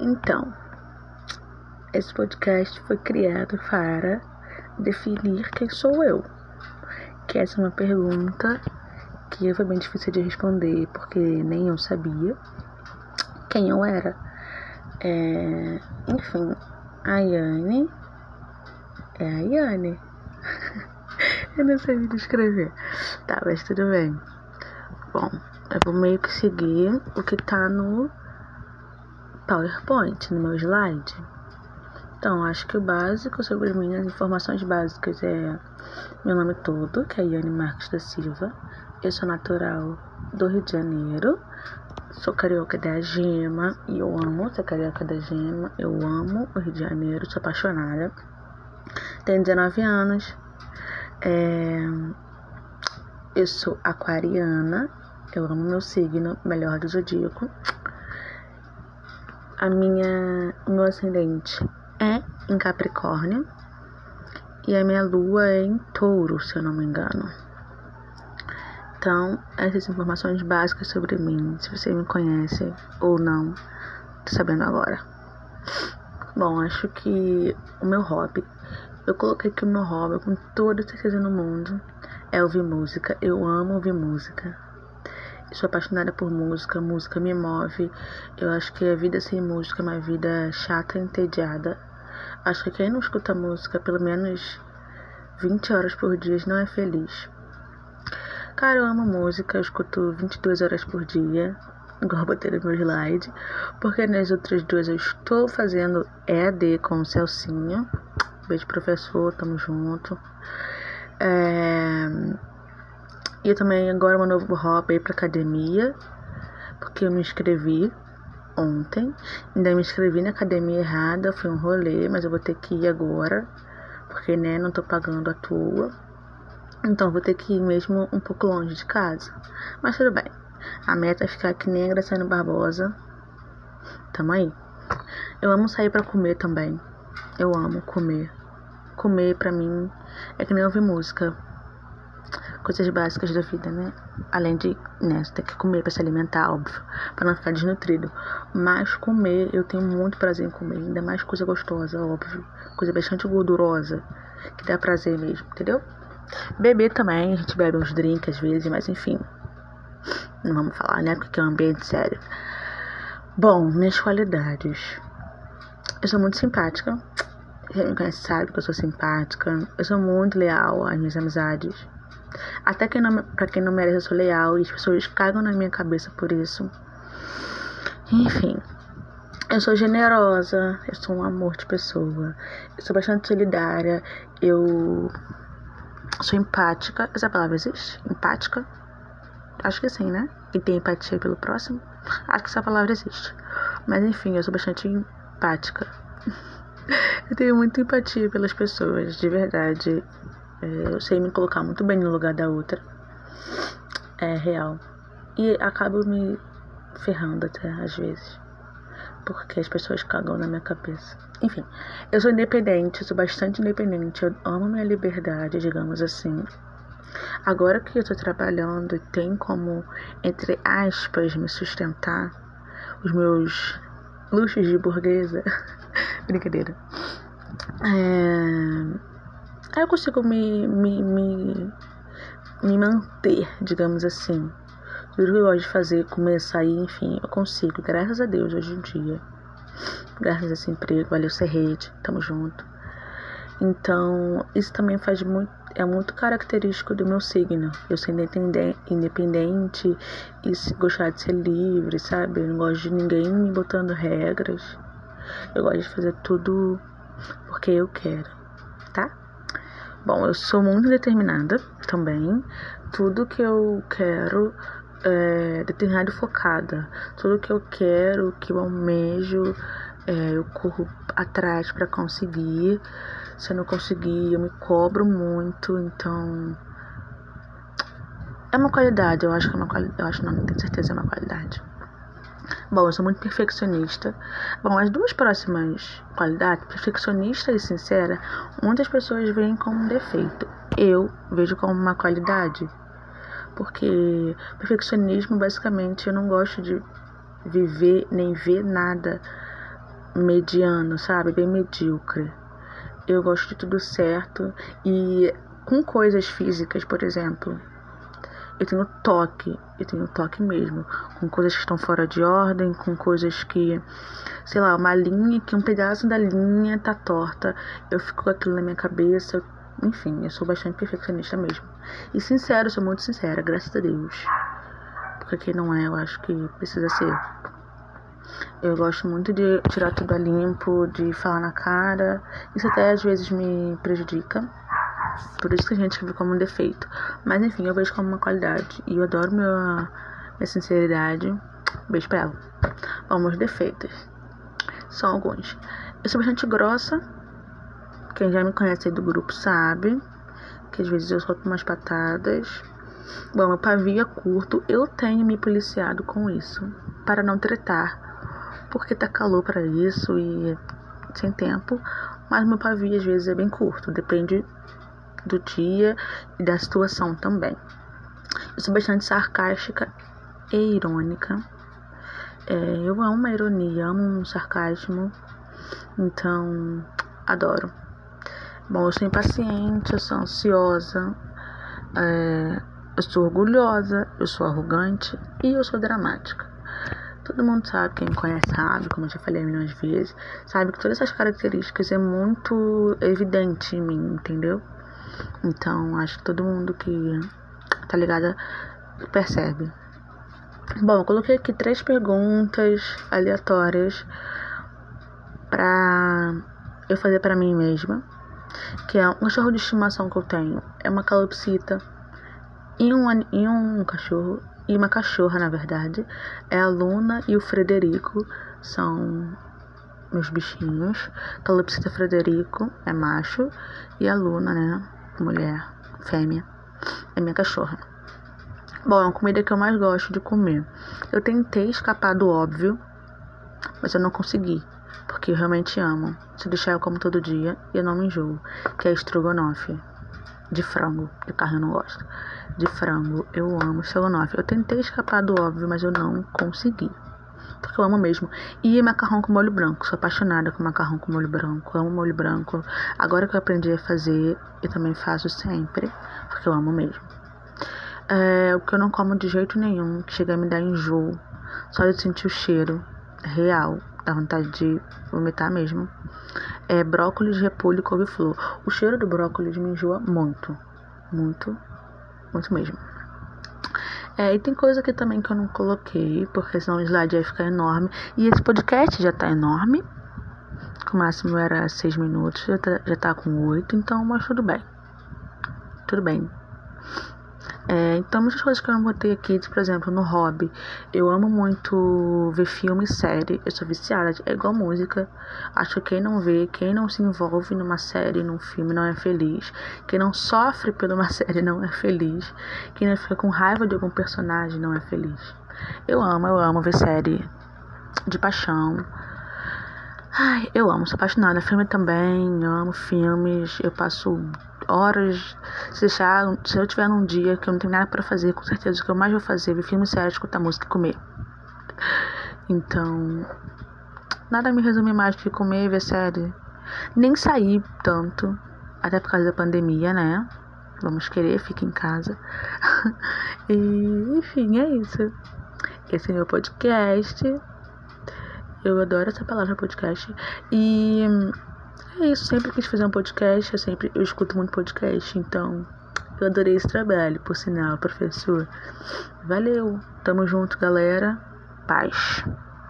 Então, esse podcast foi criado para definir quem sou eu. Que essa é uma pergunta que foi bem difícil de responder, porque nem eu sabia quem eu era. É, enfim, a Yane é a Yane. eu não sei me descrever. Tá, mas tudo bem. Bom, eu vou meio que seguir o que tá no PowerPoint, no meu slide. Então, acho que o básico sobre mim, as informações básicas é meu nome todo, que é Yane Marques da Silva. Eu sou natural do Rio de Janeiro. Sou carioca da Gema e eu amo ser carioca da Gema. Eu amo o Rio de Janeiro, sou apaixonada. Tenho 19 anos. É... Eu sou aquariana. Eu amo meu signo, melhor do zodíaco. A minha, o meu ascendente é em Capricórnio e a minha lua é em Touro, se eu não me engano. Então, essas informações básicas sobre mim, se você me conhece ou não, tô sabendo agora. Bom, acho que o meu hobby, eu coloquei que o meu hobby, com toda certeza no mundo, é ouvir música. Eu amo ouvir música. Sou apaixonada por música, música me move. Eu acho que a vida sem música é uma vida chata e entediada. Acho que quem não escuta música pelo menos 20 horas por dia não é feliz. Cara, eu amo música, eu escuto 22 horas por dia, igual botei no meu slide, porque nas outras duas eu estou fazendo EAD com o Celcinho. Beijo, professor, tamo junto. É... E também agora um novo hobby aí pra academia, porque eu me inscrevi ontem, ainda me inscrevi na academia errada, foi um rolê, mas eu vou ter que ir agora, porque né, não tô pagando à toa. Então vou ter que ir mesmo um pouco longe de casa. Mas tudo bem. A meta é ficar que nem a Graciane Barbosa. Tamo aí. Eu amo sair para comer também. Eu amo comer. Comer pra mim é que nem ouvir música. Coisas básicas da vida, né? Além de, né, você ter que comer para se alimentar, óbvio, para não ficar desnutrido. Mas comer, eu tenho muito prazer em comer, ainda mais coisa gostosa, óbvio. Coisa bastante gordurosa, que dá prazer mesmo, entendeu? Beber também, a gente bebe uns drinks às vezes, mas enfim. Não vamos falar, né? Porque é um ambiente sério. Bom, minhas qualidades. Eu sou muito simpática. Quem me conhece sabe que eu sou simpática. Eu sou muito leal às minhas amizades. Até quem não, pra quem não merece, eu sou leal. E as pessoas cagam na minha cabeça por isso. Enfim. Eu sou generosa. Eu sou um amor de pessoa. Eu sou bastante solidária. Eu Sou empática. Essa palavra existe? Empática? Acho que sim, né? E tem empatia pelo próximo? Acho que essa palavra existe. Mas enfim, eu sou bastante empática. eu tenho muita empatia pelas pessoas, de verdade. É, eu sei me colocar muito bem no lugar da outra. É real. E acabo me ferrando até às vezes porque as pessoas cagam na minha cabeça. Enfim, eu sou independente, sou bastante independente, eu amo minha liberdade, digamos assim. Agora que eu tô trabalhando e tem como, entre aspas, me sustentar, os meus luxos de burguesa, brincadeira, é... eu consigo me, me, me, me manter, digamos assim tudo que eu gosto de fazer, comer, sair, enfim, eu consigo, graças a Deus, hoje em dia. Graças a esse emprego, valeu ser rede, tamo junto. Então, isso também faz muito, é muito característico do meu signo. Eu ser independente e gostar de ser livre, sabe? Eu não gosto de ninguém me botando regras. Eu gosto de fazer tudo porque eu quero? Bom, eu sou muito determinada também. Tudo que eu quero é, determinada e focada. Tudo que eu quero, que eu almejo, é, eu corro atrás para conseguir. Se eu não conseguir, eu me cobro muito, então é uma qualidade, eu acho que é uma qualidade, eu acho não, não tenho certeza, é uma qualidade. Bom, eu sou muito perfeccionista. Bom, as duas próximas qualidades, perfeccionista e sincera, muitas pessoas veem como um defeito. Eu vejo como uma qualidade porque perfeccionismo basicamente eu não gosto de viver nem ver nada mediano, sabe? Bem medíocre. Eu gosto de tudo certo e com coisas físicas, por exemplo, eu tenho toque, eu tenho toque mesmo, com coisas que estão fora de ordem, com coisas que, sei lá, uma linha que um pedaço da linha tá torta, eu fico com aquilo na minha cabeça, enfim, eu sou bastante perfeccionista mesmo. E sincero, sou muito sincera, graças a Deus. Porque quem não é, eu acho que precisa ser. Eu gosto muito de tirar tudo a limpo, de falar na cara. Isso até às vezes me prejudica por isso que a gente vê como um defeito. Mas enfim, eu vejo como uma qualidade. E eu adoro minha, minha sinceridade. Beijo pra ela. Vamos, defeitos. São alguns. Eu sou bastante grossa. Quem já me conhece aí do grupo sabe. Que às vezes eu solto umas patadas. Bom, meu pavio é curto. Eu tenho me policiado com isso. Para não tretar. Porque tá calor para isso e sem tempo. Mas meu pavio às vezes é bem curto. Depende do dia e da situação também. Eu sou bastante sarcástica e irônica. É, eu amo uma ironia, amo um sarcasmo, então adoro. Bom, eu sou impaciente, eu sou ansiosa, é, eu sou orgulhosa, eu sou arrogante e eu sou dramática. Todo mundo sabe, quem me conhece sabe, como eu já falei milhões de vezes, sabe que todas essas características é muito evidente em mim, entendeu? Então, acho que todo mundo que tá ligado percebe. Bom, eu coloquei aqui três perguntas aleatórias pra eu fazer para mim mesma. Que é um cachorro de estimação que eu tenho. É uma calopsita e um, e um cachorro. E uma cachorra, na verdade. É a Luna e o Frederico. São meus bichinhos. Calopsita Frederico é macho. E a Luna, né? Mulher, fêmea, é minha cachorra. Bom, é uma comida que eu mais gosto de comer. Eu tentei escapar do óbvio, mas eu não consegui, porque eu realmente amo. Se deixar eu como todo dia e eu não me enjoo, que é estrogonofe de frango, de carne eu não gosto. De frango, eu amo estrogonofe. Eu tentei escapar do óbvio, mas eu não consegui eu amo mesmo. E macarrão com molho branco, sou apaixonada com macarrão com molho branco, amo molho branco. Agora que eu aprendi a fazer, eu também faço sempre, porque eu amo mesmo. É, o que eu não como de jeito nenhum, que chega a me dar enjoo, só de sentir o cheiro real, dá vontade de vomitar mesmo. É brócolis, repolho e couve-flor. O cheiro do brócolis me enjoa muito, muito, muito mesmo. É, e tem coisa aqui também que eu não coloquei, porque senão o slide ia ficar enorme. E esse podcast já tá enorme. O máximo era 6 minutos, já tá, já tá com 8, então, mas tudo bem. Tudo bem. É, então, muitas coisas que eu não botei aqui, por exemplo, no hobby. Eu amo muito ver filme e série. Eu sou viciada, é igual música. Acho que quem não vê, quem não se envolve numa série, num filme, não é feliz. Quem não sofre por uma série não é feliz. Quem não fica com raiva de algum personagem não é feliz. Eu amo, eu amo ver série de paixão. Ai, eu amo, sou apaixonada. Filme também, eu amo filmes. Eu passo horas. Se deixar, se eu tiver num dia que eu não tenho nada para fazer, com certeza o que eu mais vou fazer é ver filme, série, escutar música e comer. Então, nada me resume mais que comer ver série. Nem sair tanto, até por causa da pandemia, né? Vamos querer, fica em casa. e, enfim, é isso. Esse é meu podcast. Eu adoro essa palavra podcast. E é isso, sempre quis fazer um podcast, eu sempre eu escuto muito podcast, então eu adorei esse trabalho, por sinal, professor. Valeu, tamo junto, galera. Paz.